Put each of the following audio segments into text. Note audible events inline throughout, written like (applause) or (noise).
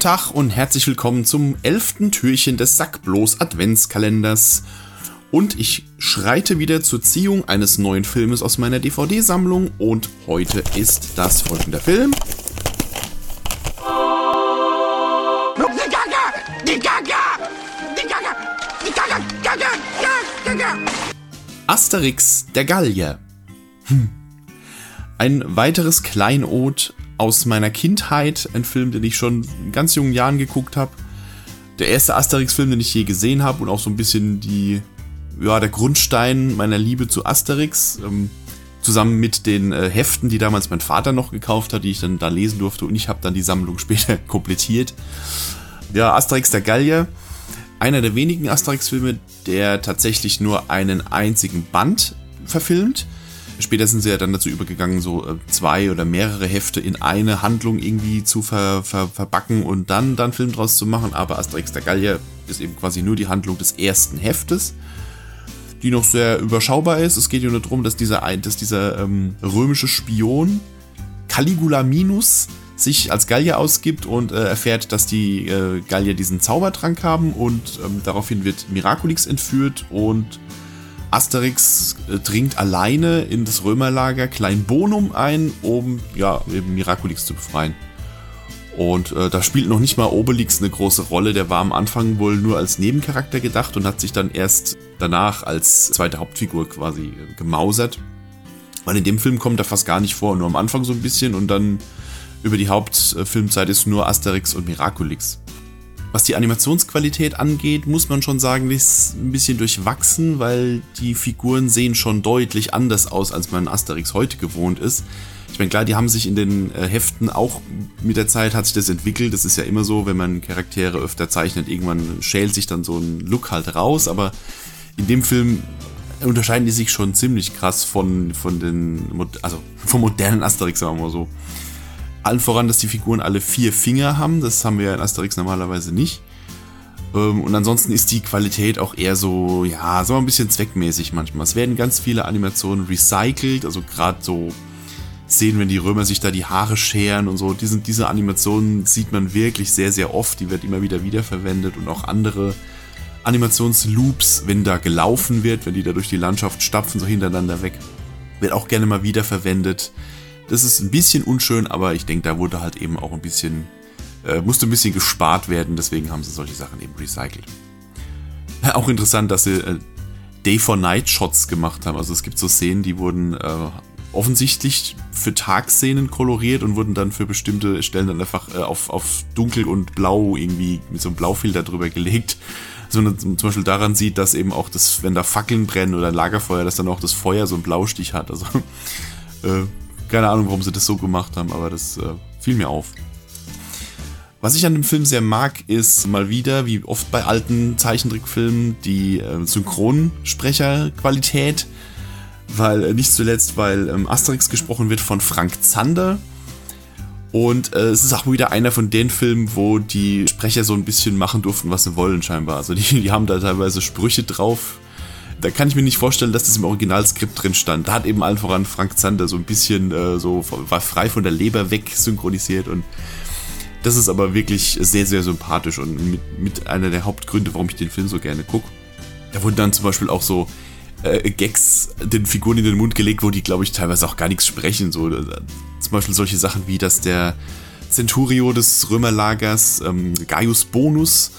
Guten Tag und herzlich willkommen zum elften Türchen des Sackblos Adventskalenders. Und ich schreite wieder zur Ziehung eines neuen Filmes aus meiner DVD-Sammlung und heute ist das folgende Film. Asterix, der Gallier. Hm. Ein weiteres Kleinod aus meiner Kindheit, ein Film, den ich schon in ganz jungen Jahren geguckt habe. Der erste Asterix-Film, den ich je gesehen habe und auch so ein bisschen die, ja, der Grundstein meiner Liebe zu Asterix. Ähm, zusammen mit den äh, Heften, die damals mein Vater noch gekauft hat, die ich dann da lesen durfte und ich habe dann die Sammlung (laughs) später komplettiert. Ja, Asterix der Gallier, einer der wenigen Asterix-Filme, der tatsächlich nur einen einzigen Band verfilmt. Später sind sie ja dann dazu übergegangen, so äh, zwei oder mehrere Hefte in eine Handlung irgendwie zu ver, ver, verbacken und dann dann Film draus zu machen. Aber Asterix der Gallier ist eben quasi nur die Handlung des ersten Heftes, die noch sehr überschaubar ist. Es geht ja nur darum, dass dieser, dass dieser ähm, römische Spion Caligula Minus sich als Gallier ausgibt und äh, erfährt, dass die äh, Gallier diesen Zaubertrank haben und ähm, daraufhin wird Miraculix entführt und Asterix äh, dringt alleine in das Römerlager Klein Bonum ein, um ja eben Miraculix zu befreien. Und äh, da spielt noch nicht mal Obelix eine große Rolle. Der war am Anfang wohl nur als Nebencharakter gedacht und hat sich dann erst danach als zweite Hauptfigur quasi äh, gemausert. Weil in dem Film kommt er fast gar nicht vor, nur am Anfang so ein bisschen und dann über die Hauptfilmzeit ist nur Asterix und Miraculix. Was die Animationsqualität angeht, muss man schon sagen, ist ein bisschen durchwachsen, weil die Figuren sehen schon deutlich anders aus, als man Asterix heute gewohnt ist. Ich meine, klar, die haben sich in den äh, Heften auch mit der Zeit hat sich das entwickelt. Das ist ja immer so, wenn man Charaktere öfter zeichnet, irgendwann schält sich dann so ein Look halt raus. Aber in dem Film unterscheiden die sich schon ziemlich krass von, von den, also (laughs) vom modernen Asterix, sagen wir mal so. Allen voran, dass die Figuren alle vier Finger haben. Das haben wir in Asterix normalerweise nicht. Ähm, und ansonsten ist die Qualität auch eher so, ja, so ein bisschen zweckmäßig manchmal. Es werden ganz viele Animationen recycelt, also gerade so Szenen, wenn die Römer sich da die Haare scheren und so. Diese, diese Animationen sieht man wirklich sehr, sehr oft. Die wird immer wieder wiederverwendet und auch andere Animationsloops, wenn da gelaufen wird, wenn die da durch die Landschaft stapfen, so hintereinander weg, wird auch gerne mal wiederverwendet. Das ist ein bisschen unschön, aber ich denke, da wurde halt eben auch ein bisschen, äh, musste ein bisschen gespart werden, deswegen haben sie solche Sachen eben recycelt. (laughs) Auch interessant, dass sie äh, Day for Night Shots gemacht haben. Also es gibt so Szenen, die wurden äh, offensichtlich für Tagszenen koloriert und wurden dann für bestimmte Stellen dann einfach äh, auf, auf dunkel und blau irgendwie mit so einem Blaufilter drüber gelegt. Also man zum Beispiel daran sieht, dass eben auch das, wenn da Fackeln brennen oder Lagerfeuer, dass dann auch das Feuer so einen Blaustich hat. Also (laughs) äh, keine Ahnung, warum sie das so gemacht haben, aber das äh, fiel mir auf. Was ich an dem Film sehr mag, ist mal wieder, wie oft bei alten Zeichentrickfilmen, die äh, Synchronsprecherqualität. Weil, äh, nicht zuletzt, weil ähm, Asterix gesprochen wird von Frank Zander. Und äh, es ist auch wieder einer von den Filmen, wo die Sprecher so ein bisschen machen durften, was sie wollen, scheinbar. Also die, die haben da teilweise Sprüche drauf, da kann ich mir nicht vorstellen, dass das im Originalskript drin stand. Da hat eben allen voran Frank Zander so ein bisschen äh, so, war frei von der Leber weg synchronisiert und das ist aber wirklich sehr, sehr sympathisch und mit, mit einer der Hauptgründe, warum ich den Film so gerne gucke. Da wurden dann zum Beispiel auch so äh, Gags den Figuren in den Mund gelegt, wo die, glaube ich, teilweise auch gar nichts sprechen. So, äh, zum Beispiel solche Sachen wie, dass der Centurio des Römerlagers, ähm, Gaius Bonus,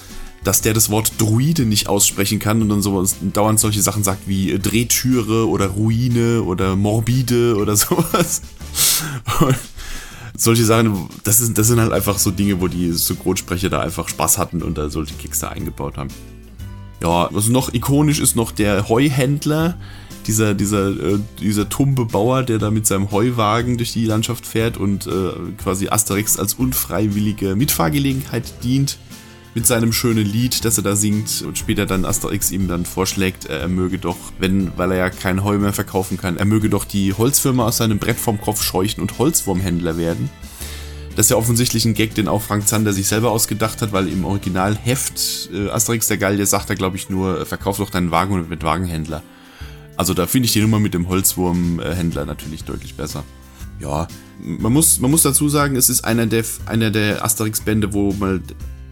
dass der das Wort Druide nicht aussprechen kann und dann so dauernd solche Sachen sagt wie Drehtüre oder Ruine oder Morbide oder (laughs) sowas. Und solche Sachen, das, ist, das sind halt einfach so Dinge, wo die Synchronsprecher da einfach Spaß hatten und da solche Kicks da eingebaut haben. Ja, was noch ikonisch ist noch der Heuhändler, dieser, dieser, äh, dieser tumbe Bauer, der da mit seinem Heuwagen durch die Landschaft fährt und äh, quasi Asterix als unfreiwillige Mitfahrgelegenheit dient mit seinem schönen Lied, das er da singt und später dann Asterix ihm dann vorschlägt, er möge doch, wenn, weil er ja kein Heu mehr verkaufen kann, er möge doch die Holzfirma aus seinem Brett vom Kopf scheuchen und Holzwurmhändler werden. Das ist ja offensichtlich ein Gag, den auch Frank Zander sich selber ausgedacht hat, weil im Originalheft äh, Asterix der Gallier sagt er, glaube ich, nur, verkauf doch deinen Wagen wird Wagenhändler. Also da finde ich die Nummer mit dem Holzwurmhändler natürlich deutlich besser. ja, man muss, man muss dazu sagen, es ist einer der, einer der Asterix-Bände, wo mal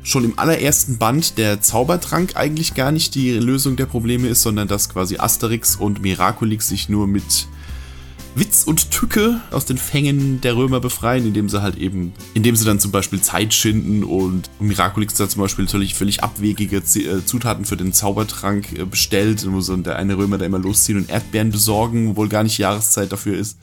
schon im allerersten Band der Zaubertrank eigentlich gar nicht die Lösung der Probleme ist, sondern dass quasi Asterix und Miraculix sich nur mit Witz und Tücke aus den Fängen der Römer befreien, indem sie halt eben, indem sie dann zum Beispiel Zeit schinden und Miraculix da zum Beispiel völlig, völlig abwegige äh, Zutaten für den Zaubertrank äh, bestellt, wo so der eine Römer da immer losziehen und Erdbeeren besorgen, obwohl gar nicht Jahreszeit dafür ist.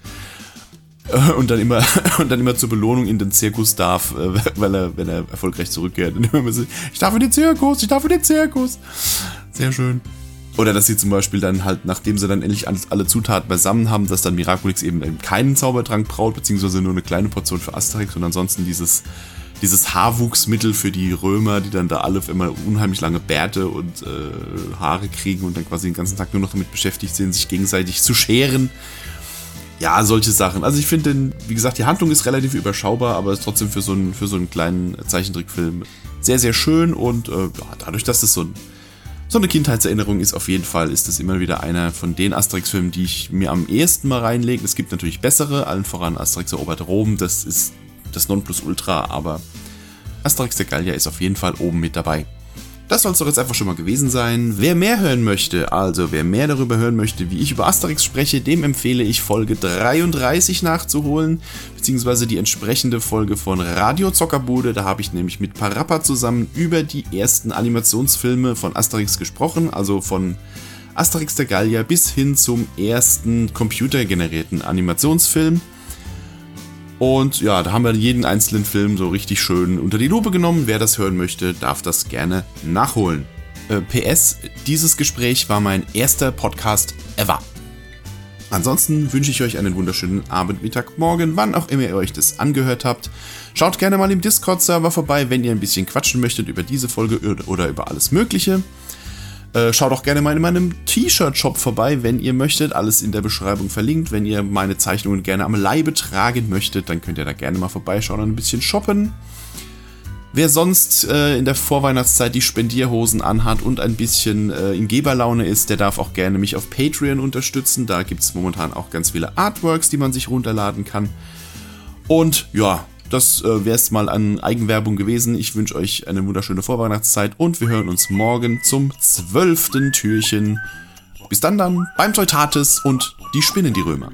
Äh, (laughs) und dann immer (laughs) und dann immer zur Belohnung in den Zirkus darf, (laughs) weil er, wenn er erfolgreich zurückkehrt. Und immer so, ich darf in den Zirkus, ich darf in den Zirkus. Sehr schön. Oder dass sie zum Beispiel dann halt, nachdem sie dann endlich alle Zutaten beisammen haben, dass dann Miraculix eben keinen Zaubertrank braut, beziehungsweise nur eine kleine Portion für Asterix und ansonsten dieses, dieses Haarwuchsmittel für die Römer, die dann da alle immer unheimlich lange Bärte und äh, Haare kriegen und dann quasi den ganzen Tag nur noch damit beschäftigt sind, sich gegenseitig zu scheren. Ja, solche Sachen. Also ich finde, wie gesagt, die Handlung ist relativ überschaubar, aber ist trotzdem für so einen, für so einen kleinen Zeichentrickfilm sehr, sehr schön und äh, ja, dadurch, dass es so ein so eine Kindheitserinnerung ist auf jeden Fall, ist das immer wieder einer von den Asterix-Filmen, die ich mir am ehesten mal reinlege. Es gibt natürlich bessere, allen voran Asterix erobert Rom, das ist das Nonplusultra, aber Asterix der Gallier ist auf jeden Fall oben mit dabei. Das soll es doch jetzt einfach schon mal gewesen sein. Wer mehr hören möchte, also wer mehr darüber hören möchte, wie ich über Asterix spreche, dem empfehle ich Folge 33 nachzuholen, beziehungsweise die entsprechende Folge von Radio Zockerbude. Da habe ich nämlich mit Parappa zusammen über die ersten Animationsfilme von Asterix gesprochen, also von Asterix der Gallier bis hin zum ersten computergenerierten Animationsfilm. Und ja, da haben wir jeden einzelnen Film so richtig schön unter die Lupe genommen. Wer das hören möchte, darf das gerne nachholen. Äh, PS, dieses Gespräch war mein erster Podcast ever. Ansonsten wünsche ich euch einen wunderschönen Abend, Mittag, Morgen, wann auch immer ihr euch das angehört habt. Schaut gerne mal im Discord-Server vorbei, wenn ihr ein bisschen quatschen möchtet über diese Folge oder über alles Mögliche. Äh, schaut auch gerne mal in meinem T-Shirt-Shop vorbei, wenn ihr möchtet. Alles in der Beschreibung verlinkt. Wenn ihr meine Zeichnungen gerne am Leibe tragen möchtet, dann könnt ihr da gerne mal vorbeischauen und ein bisschen shoppen. Wer sonst äh, in der Vorweihnachtszeit die Spendierhosen anhat und ein bisschen äh, in Geberlaune ist, der darf auch gerne mich auf Patreon unterstützen. Da gibt es momentan auch ganz viele Artworks, die man sich runterladen kann. Und ja, das äh, wäre es mal an Eigenwerbung gewesen. Ich wünsche euch eine wunderschöne Vorweihnachtszeit und wir hören uns morgen zum zwölften Türchen. Bis dann dann beim Teutates und die Spinnen die Römer.